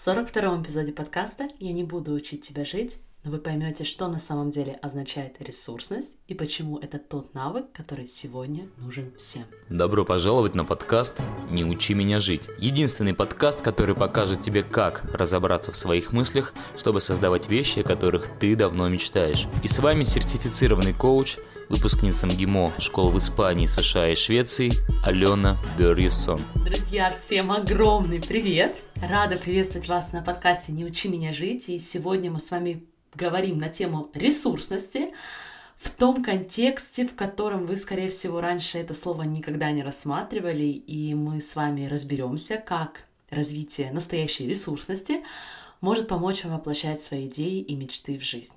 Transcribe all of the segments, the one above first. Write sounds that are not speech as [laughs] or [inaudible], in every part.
В 42-м эпизоде подкаста «Я не буду учить тебя жить», но вы поймете, что на самом деле означает ресурсность и почему это тот навык, который сегодня нужен всем. Добро пожаловать на подкаст «Не учи меня жить». Единственный подкаст, который покажет тебе, как разобраться в своих мыслях, чтобы создавать вещи, о которых ты давно мечтаешь. И с вами сертифицированный коуч, выпускница МГИМО школ в Испании, США и Швеции Алена Берьюсон. Друзья, всем огромный привет! Рада приветствовать вас на подкасте «Не учи меня жить». И сегодня мы с вами говорим на тему ресурсности в том контексте, в котором вы, скорее всего, раньше это слово никогда не рассматривали, и мы с вами разберемся, как развитие настоящей ресурсности может помочь вам воплощать свои идеи и мечты в жизнь.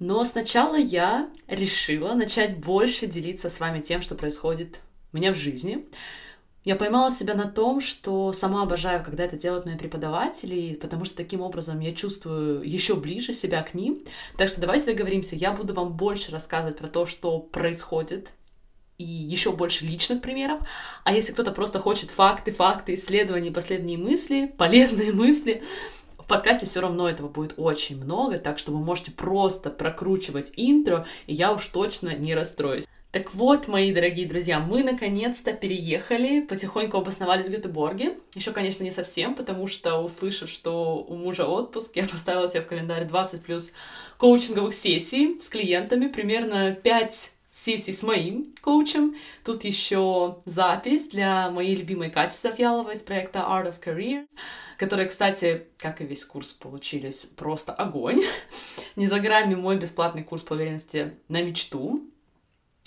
Но сначала я решила начать больше делиться с вами тем, что происходит у меня в жизни, я поймала себя на том, что сама обожаю, когда это делают мои преподаватели, потому что таким образом я чувствую еще ближе себя к ним. Так что давайте договоримся, я буду вам больше рассказывать про то, что происходит, и еще больше личных примеров. А если кто-то просто хочет факты, факты, исследования, последние мысли, полезные мысли, подкасте все равно этого будет очень много, так что вы можете просто прокручивать интро, и я уж точно не расстроюсь. Так вот, мои дорогие друзья, мы наконец-то переехали, потихоньку обосновались в Гетеборге. Еще, конечно, не совсем, потому что, услышав, что у мужа отпуск, я поставила себе в календарь 20 плюс коучинговых сессий с клиентами, примерно 5 сессий с моим коучем. Тут еще запись для моей любимой Кати Завьяловой из проекта Art of Career, которые, кстати, как и весь курс, получились просто огонь. [laughs] Не за грамме мой бесплатный курс по уверенности на мечту.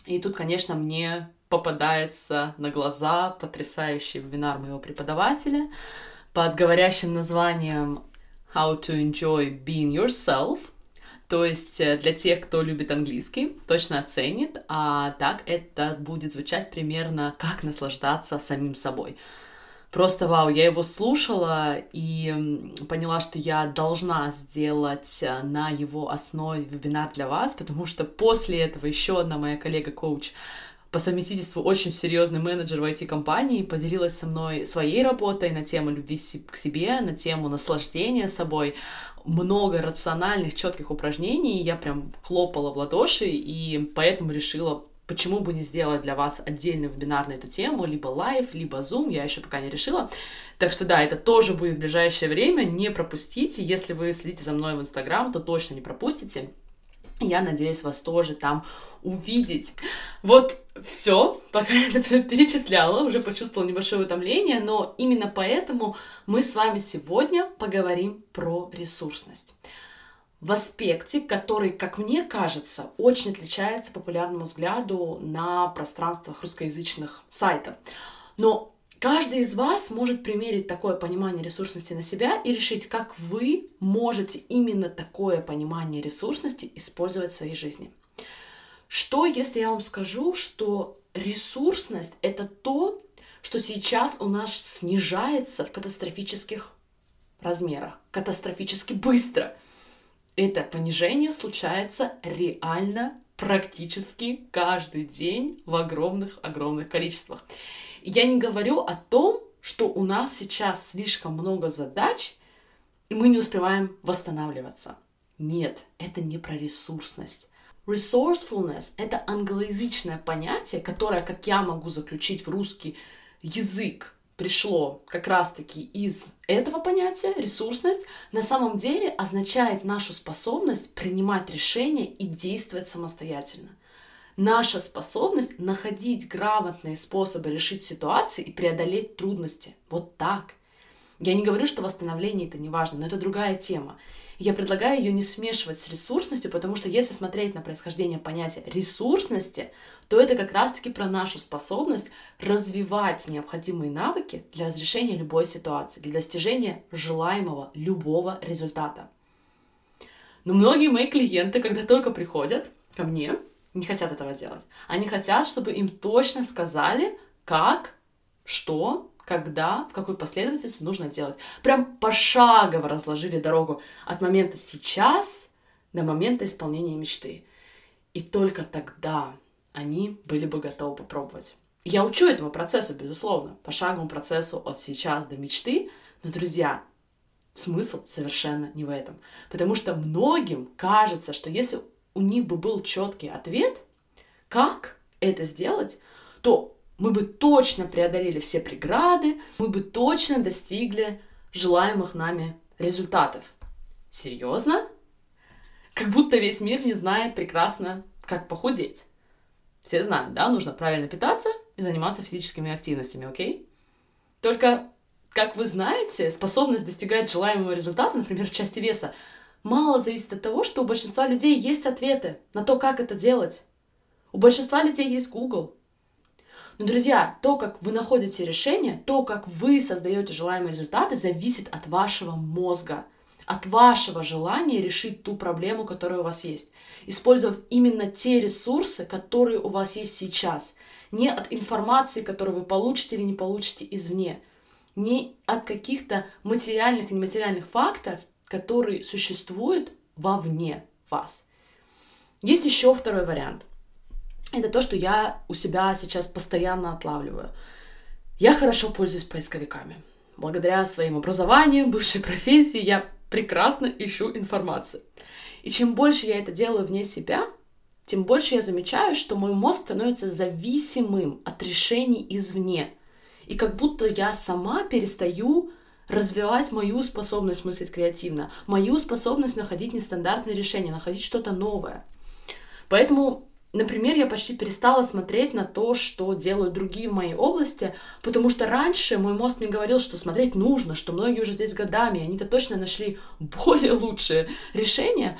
И тут, конечно, мне попадается на глаза потрясающий вебинар моего преподавателя под говорящим названием How to Enjoy Being Yourself. То есть э, для тех, кто любит английский, точно оценит, а так это будет звучать примерно как наслаждаться самим собой. Просто вау, я его слушала и поняла, что я должна сделать э, на его основе вебинар для вас, потому что после этого еще одна моя коллега-коуч по совместительству очень серьезный менеджер в IT-компании поделилась со мной своей работой на тему любви к себе, на тему наслаждения собой, много рациональных, четких упражнений, я прям хлопала в ладоши, и поэтому решила почему бы не сделать для вас отдельный вебинар на эту тему, либо live, либо Zoom, я еще пока не решила. Так что да, это тоже будет в ближайшее время, не пропустите. Если вы следите за мной в Инстаграм, то точно не пропустите. Я надеюсь вас тоже там увидеть. Вот все, пока [laughs] я это перечисляла, уже почувствовала небольшое утомление, но именно поэтому мы с вами сегодня поговорим про ресурсность в аспекте, который, как мне кажется, очень отличается популярному взгляду на пространствах русскоязычных сайтов. Но каждый из вас может примерить такое понимание ресурсности на себя и решить, как вы можете именно такое понимание ресурсности использовать в своей жизни. Что, если я вам скажу, что ресурсность — это то, что сейчас у нас снижается в катастрофических размерах, катастрофически быстро — это понижение случается реально практически каждый день в огромных-огромных количествах. я не говорю о том, что у нас сейчас слишком много задач, и мы не успеваем восстанавливаться. Нет, это не про ресурсность. Resourcefulness — это англоязычное понятие, которое, как я могу заключить в русский язык, пришло как раз-таки из этого понятия, ресурсность, на самом деле означает нашу способность принимать решения и действовать самостоятельно. Наша способность находить грамотные способы решить ситуации и преодолеть трудности. Вот так. Я не говорю, что восстановление это не важно, но это другая тема. Я предлагаю ее не смешивать с ресурсностью, потому что если смотреть на происхождение понятия ресурсности, то это как раз-таки про нашу способность развивать необходимые навыки для разрешения любой ситуации, для достижения желаемого любого результата. Но многие мои клиенты, когда только приходят ко мне, не хотят этого делать. Они хотят, чтобы им точно сказали, как, что, когда, в какой последовательности нужно делать. Прям пошагово разложили дорогу от момента сейчас до момента исполнения мечты. И только тогда они были бы готовы попробовать. Я учу этому процессу, безусловно, пошаговому процессу от сейчас до мечты, но, друзья, Смысл совершенно не в этом. Потому что многим кажется, что если у них бы был четкий ответ, как это сделать, то мы бы точно преодолели все преграды, мы бы точно достигли желаемых нами результатов. Серьезно? Как будто весь мир не знает прекрасно, как похудеть. Все знают, да, нужно правильно питаться и заниматься физическими активностями, окей? Только, как вы знаете, способность достигать желаемого результата, например, в части веса, мало зависит от того, что у большинства людей есть ответы на то, как это делать. У большинства людей есть Google. Но, друзья, то, как вы находите решение, то, как вы создаете желаемые результаты, зависит от вашего мозга, от вашего желания решить ту проблему, которая у вас есть, использовав именно те ресурсы, которые у вас есть сейчас, не от информации, которую вы получите или не получите извне, не от каких-то материальных и нематериальных факторов, которые существуют вовне вас. Есть еще второй вариант. Это то, что я у себя сейчас постоянно отлавливаю. Я хорошо пользуюсь поисковиками. Благодаря своему образованию, бывшей профессии, я прекрасно ищу информацию. И чем больше я это делаю вне себя, тем больше я замечаю, что мой мозг становится зависимым от решений извне. И как будто я сама перестаю развивать мою способность мыслить креативно, мою способность находить нестандартные решения, находить что-то новое. Поэтому, например, я почти перестала смотреть на то, что делают другие в моей области, потому что раньше мой мозг мне говорил, что смотреть нужно, что многие уже здесь годами, они-то точно нашли [laughs] более лучшие решения.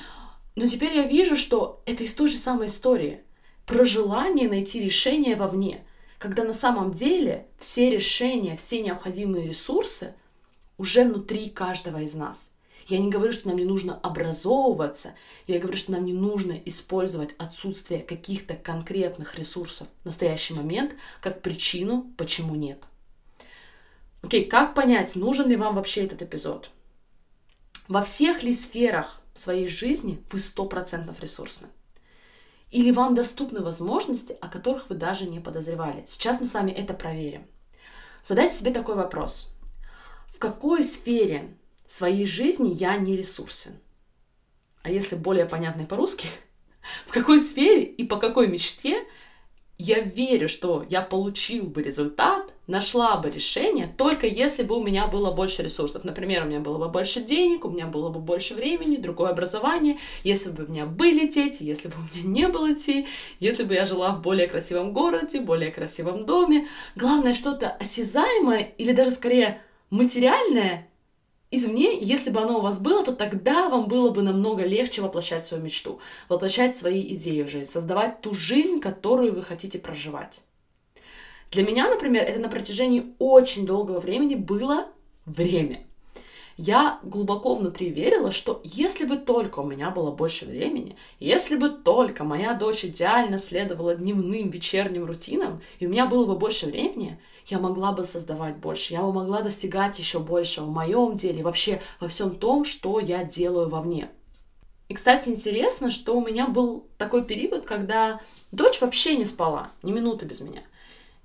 Но теперь я вижу, что это из той же самой истории. Про желание найти решение вовне. Когда на самом деле все решения, все необходимые ресурсы — уже внутри каждого из нас. Я не говорю, что нам не нужно образовываться, я говорю, что нам не нужно использовать отсутствие каких-то конкретных ресурсов в настоящий момент как причину, почему нет. Окей, как понять, нужен ли вам вообще этот эпизод? Во всех ли сферах своей жизни вы 100% ресурсны? Или вам доступны возможности, о которых вы даже не подозревали? Сейчас мы с вами это проверим. Задайте себе такой вопрос в какой сфере своей жизни я не ресурсен. А если более понятно по-русски, [laughs] в какой сфере и по какой мечте я верю, что я получил бы результат, нашла бы решение, только если бы у меня было больше ресурсов. Например, у меня было бы больше денег, у меня было бы больше времени, другое образование, если бы у меня были дети, если бы у меня не было детей, если бы я жила в более красивом городе, более красивом доме. Главное, что-то осязаемое или даже скорее материальное извне, если бы оно у вас было, то тогда вам было бы намного легче воплощать свою мечту, воплощать свои идеи в жизнь, создавать ту жизнь, которую вы хотите проживать. Для меня, например, это на протяжении очень долгого времени было время. Я глубоко внутри верила, что если бы только у меня было больше времени, если бы только моя дочь идеально следовала дневным, вечерним рутинам, и у меня было бы больше времени, я могла бы создавать больше, я бы могла достигать еще больше в моем деле, вообще во всем том, что я делаю вовне. И, кстати, интересно, что у меня был такой период, когда дочь вообще не спала, ни минуты без меня.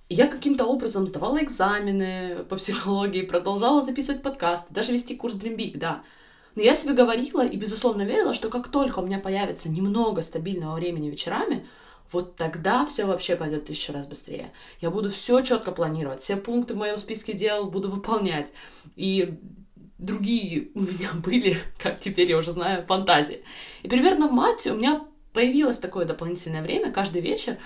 Я каким-то образом сдавала экзамены по психологии, продолжала записывать подкасты, даже вести курс Dream Big, да. Но я себе говорила и, безусловно, верила, что как только у меня появится немного стабильного времени вечерами, вот тогда все вообще пойдет тысячу раз быстрее. Я буду все четко планировать, все пункты в моем списке дел буду выполнять. И другие у меня [laughs] были, как теперь я уже знаю, фантазии. И примерно в мате у меня появилось такое дополнительное время каждый вечер.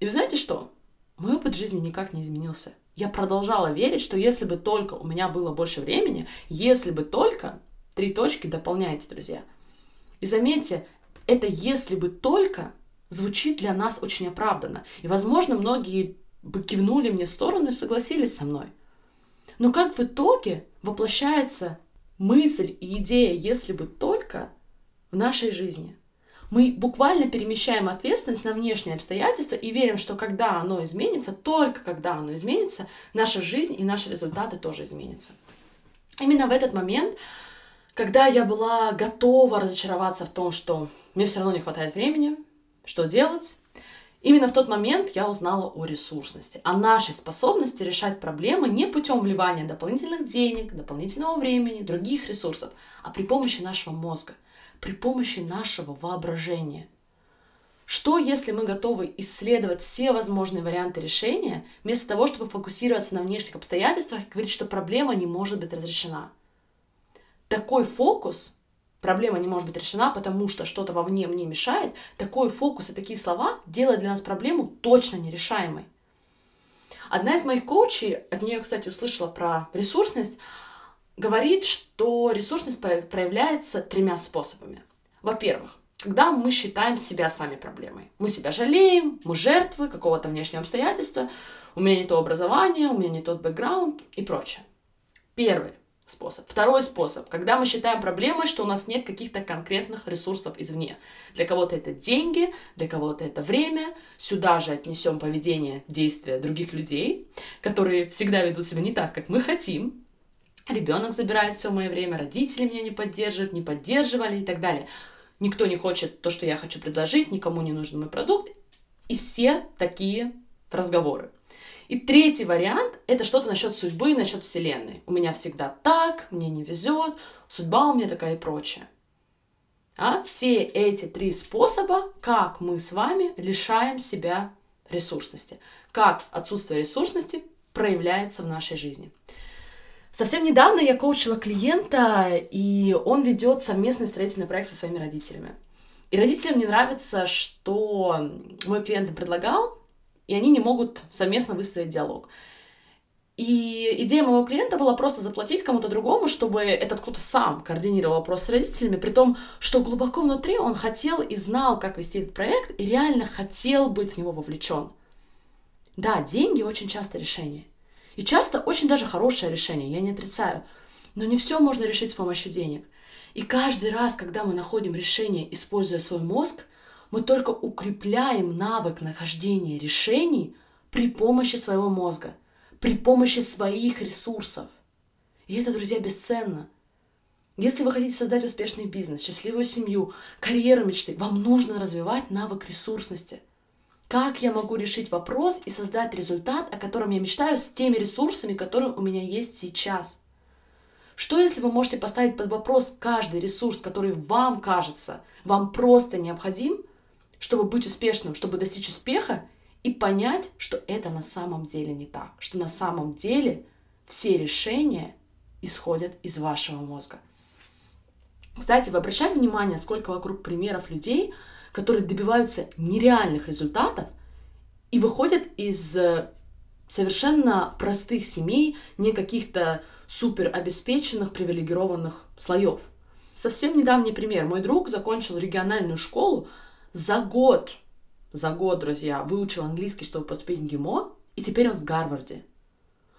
И вы знаете что? Мой опыт жизни никак не изменился. Я продолжала верить, что если бы только у меня было больше времени, если бы только, три точки дополняйте, друзья. И заметьте, это если бы только звучит для нас очень оправданно. И, возможно, многие бы кивнули мне в сторону и согласились со мной. Но как в итоге воплощается мысль и идея «если бы только» в нашей жизни? Мы буквально перемещаем ответственность на внешние обстоятельства и верим, что когда оно изменится, только когда оно изменится, наша жизнь и наши результаты тоже изменятся. Именно в этот момент, когда я была готова разочароваться в том, что мне все равно не хватает времени, что делать. Именно в тот момент я узнала о ресурсности, о нашей способности решать проблемы не путем вливания дополнительных денег, дополнительного времени, других ресурсов, а при помощи нашего мозга, при помощи нашего воображения. Что, если мы готовы исследовать все возможные варианты решения, вместо того, чтобы фокусироваться на внешних обстоятельствах и говорить, что проблема не может быть разрешена? Такой фокус проблема не может быть решена, потому что что-то вовне мне мешает, такой фокус и такие слова делают для нас проблему точно нерешаемой. Одна из моих коучей, от нее, кстати, услышала про ресурсность, говорит, что ресурсность проявляется тремя способами. Во-первых, когда мы считаем себя сами проблемой. Мы себя жалеем, мы жертвы какого-то внешнего обстоятельства, у меня не то образование, у меня не тот бэкграунд и прочее. Первый способ. Второй способ, когда мы считаем проблемой, что у нас нет каких-то конкретных ресурсов извне. Для кого-то это деньги, для кого-то это время. Сюда же отнесем поведение, действия других людей, которые всегда ведут себя не так, как мы хотим. Ребенок забирает все мое время, родители меня не поддерживают, не поддерживали и так далее. Никто не хочет то, что я хочу предложить, никому не нужен мой продукт. И все такие разговоры. И третий вариант — это что-то насчет судьбы, насчет Вселенной. У меня всегда так, мне не везет, судьба у меня такая и прочее. А все эти три способа, как мы с вами лишаем себя ресурсности, как отсутствие ресурсности проявляется в нашей жизни. Совсем недавно я коучила клиента, и он ведет совместный строительный проект со своими родителями. И родителям не нравится, что мой клиент предлагал, и они не могут совместно выстроить диалог. И идея моего клиента была просто заплатить кому-то другому, чтобы этот кто-то сам координировал вопрос с родителями, при том, что глубоко внутри он хотел и знал, как вести этот проект, и реально хотел быть в него вовлечен. Да, деньги очень часто решение. И часто очень даже хорошее решение, я не отрицаю. Но не все можно решить с помощью денег. И каждый раз, когда мы находим решение, используя свой мозг, мы только укрепляем навык нахождения решений при помощи своего мозга, при помощи своих ресурсов. И это, друзья, бесценно. Если вы хотите создать успешный бизнес, счастливую семью, карьеру мечты, вам нужно развивать навык ресурсности. Как я могу решить вопрос и создать результат, о котором я мечтаю, с теми ресурсами, которые у меня есть сейчас? Что если вы можете поставить под вопрос каждый ресурс, который вам кажется, вам просто необходим, чтобы быть успешным, чтобы достичь успеха и понять, что это на самом деле не так, что на самом деле все решения исходят из вашего мозга. Кстати, вы обращали внимание, сколько вокруг примеров людей, которые добиваются нереальных результатов и выходят из э, совершенно простых семей, не каких-то супер обеспеченных, привилегированных слоев. Совсем недавний пример. Мой друг закончил региональную школу, за год, за год, друзья, выучил английский, чтобы поступить в ГИМО, и теперь он в Гарварде.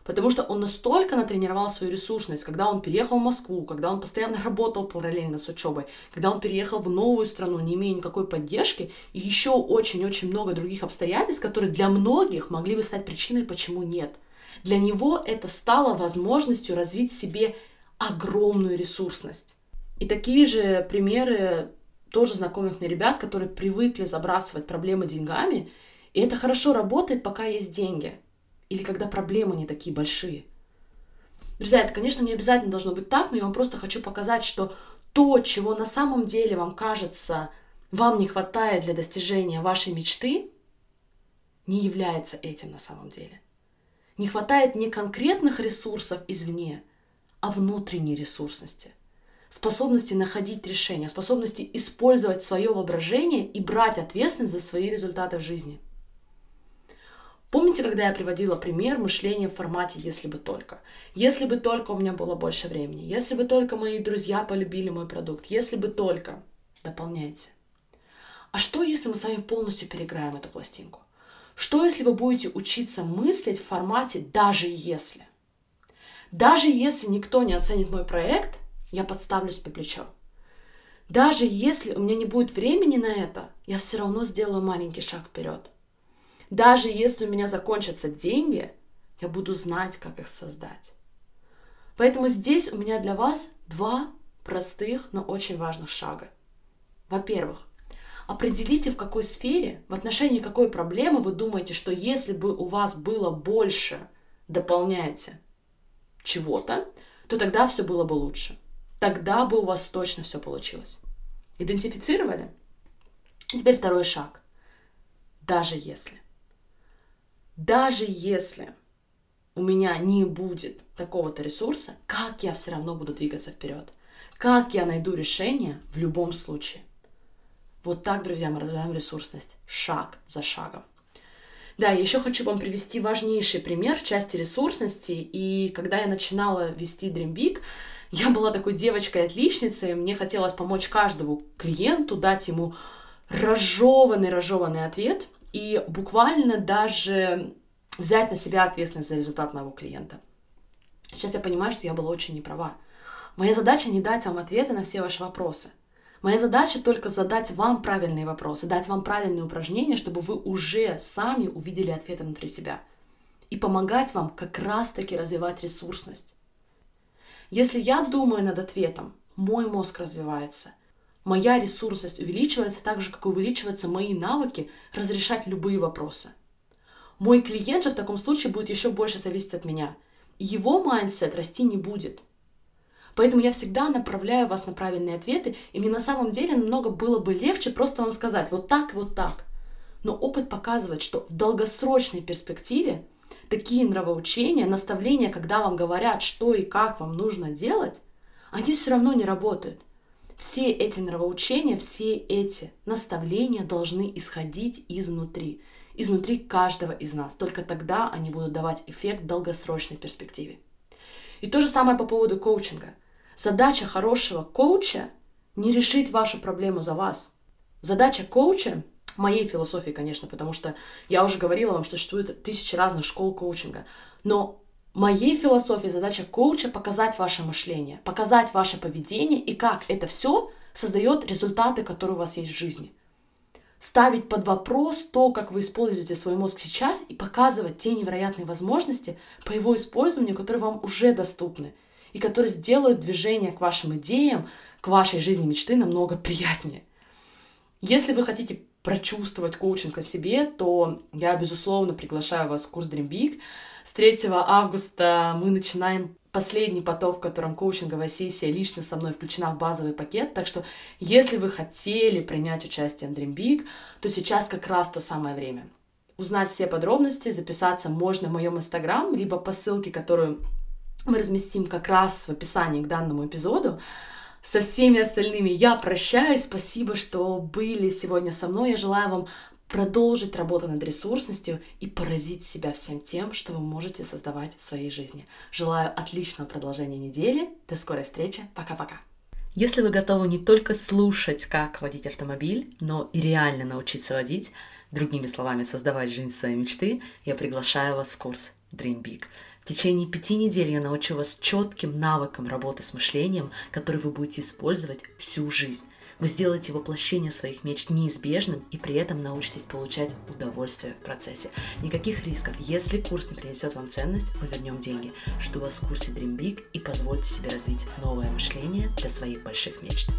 Потому что он настолько натренировал свою ресурсность, когда он переехал в Москву, когда он постоянно [laughs] работал параллельно с учебой, когда он переехал в новую страну, не имея никакой поддержки, и еще очень-очень много других обстоятельств, которые для многих могли бы стать причиной, почему нет. Для него это стало возможностью развить в себе огромную ресурсность. И такие же примеры тоже знакомых мне ребят, которые привыкли забрасывать проблемы деньгами, и это хорошо работает, пока есть деньги. Или когда проблемы не такие большие. Друзья, это, конечно, не обязательно должно быть так, но я вам просто хочу показать, что то, чего на самом деле вам кажется, вам не хватает для достижения вашей мечты, не является этим на самом деле. Не хватает не конкретных ресурсов извне, а внутренней ресурсности – способности находить решения, способности использовать свое воображение и брать ответственность за свои результаты в жизни. Помните, когда я приводила пример мышления в формате «если бы только»? Если бы только у меня было больше времени, если бы только мои друзья полюбили мой продукт, если бы только... Дополняйте. А что, если мы с вами полностью переиграем эту пластинку? Что, если вы будете учиться мыслить в формате «даже если»? Даже если никто не оценит мой проект, я подставлюсь по плечо. Даже если у меня не будет времени на это, я все равно сделаю маленький шаг вперед. Даже если у меня закончатся деньги, я буду знать, как их создать. Поэтому здесь у меня для вас два простых, но очень важных шага. Во-первых, определите, в какой сфере, в отношении какой проблемы вы думаете, что если бы у вас было больше, дополняете чего-то, то тогда все было бы лучше. Тогда бы у вас точно все получилось. Идентифицировали? Теперь второй шаг. Даже если. Даже если у меня не будет такого-то ресурса, как я все равно буду двигаться вперед? Как я найду решение в любом случае? Вот так, друзья, мы развиваем ресурсность. Шаг за шагом. Да, еще хочу вам привести важнейший пример в части ресурсности. И когда я начинала вести Dream Big, я была такой девочкой-отличницей, мне хотелось помочь каждому клиенту, дать ему разжеванный, разжеванный ответ и буквально даже взять на себя ответственность за результат моего клиента. Сейчас я понимаю, что я была очень неправа. Моя задача не дать вам ответы на все ваши вопросы. Моя задача только задать вам правильные вопросы, дать вам правильные упражнения, чтобы вы уже сами увидели ответы внутри себя. И помогать вам как раз-таки развивать ресурсность. Если я думаю над ответом, мой мозг развивается. Моя ресурсность увеличивается так же, как увеличиваются мои навыки разрешать любые вопросы. Мой клиент же в таком случае будет еще больше зависеть от меня. Его mindset расти не будет – Поэтому я всегда направляю вас на правильные ответы, и мне на самом деле намного было бы легче просто вам сказать вот так, вот так. Но опыт показывает, что в долгосрочной перспективе такие нравоучения, наставления, когда вам говорят, что и как вам нужно делать, они все равно не работают. Все эти нравоучения, все эти наставления должны исходить изнутри, изнутри каждого из нас. Только тогда они будут давать эффект в долгосрочной перспективе. И то же самое по поводу коучинга. Задача хорошего коуча не решить вашу проблему за вас. Задача коуча, моей философии, конечно, потому что я уже говорила вам, что существует тысячи разных школ коучинга, но моей философии задача коуча показать ваше мышление, показать ваше поведение и как это все создает результаты, которые у вас есть в жизни. Ставить под вопрос то, как вы используете свой мозг сейчас и показывать те невероятные возможности по его использованию, которые вам уже доступны и которые сделают движение к вашим идеям, к вашей жизни мечты намного приятнее. Если вы хотите прочувствовать коучинг о себе, то я, безусловно, приглашаю вас в курс Dream Big. С 3 августа мы начинаем последний поток, в котором коучинговая сессия лично со мной включена в базовый пакет. Так что, если вы хотели принять участие в Dream Big, то сейчас как раз то самое время. Узнать все подробности, записаться можно в моем инстаграм, либо по ссылке, которую мы разместим как раз в описании к данному эпизоду. Со всеми остальными я прощаюсь. Спасибо, что были сегодня со мной. Я желаю вам продолжить работу над ресурсностью и поразить себя всем тем, что вы можете создавать в своей жизни. Желаю отличного продолжения недели. До скорой встречи. Пока-пока. Если вы готовы не только слушать, как водить автомобиль, но и реально научиться водить, другими словами, создавать жизнь своей мечты, я приглашаю вас в курс Dream Big. В течение пяти недель я научу вас четким навыкам работы с мышлением, который вы будете использовать всю жизнь. Вы сделаете воплощение своих мечт неизбежным и при этом научитесь получать удовольствие в процессе. Никаких рисков. Если курс не принесет вам ценность, мы вернем деньги. Жду вас в курсе Dream Big и позвольте себе развить новое мышление для своих больших мечт.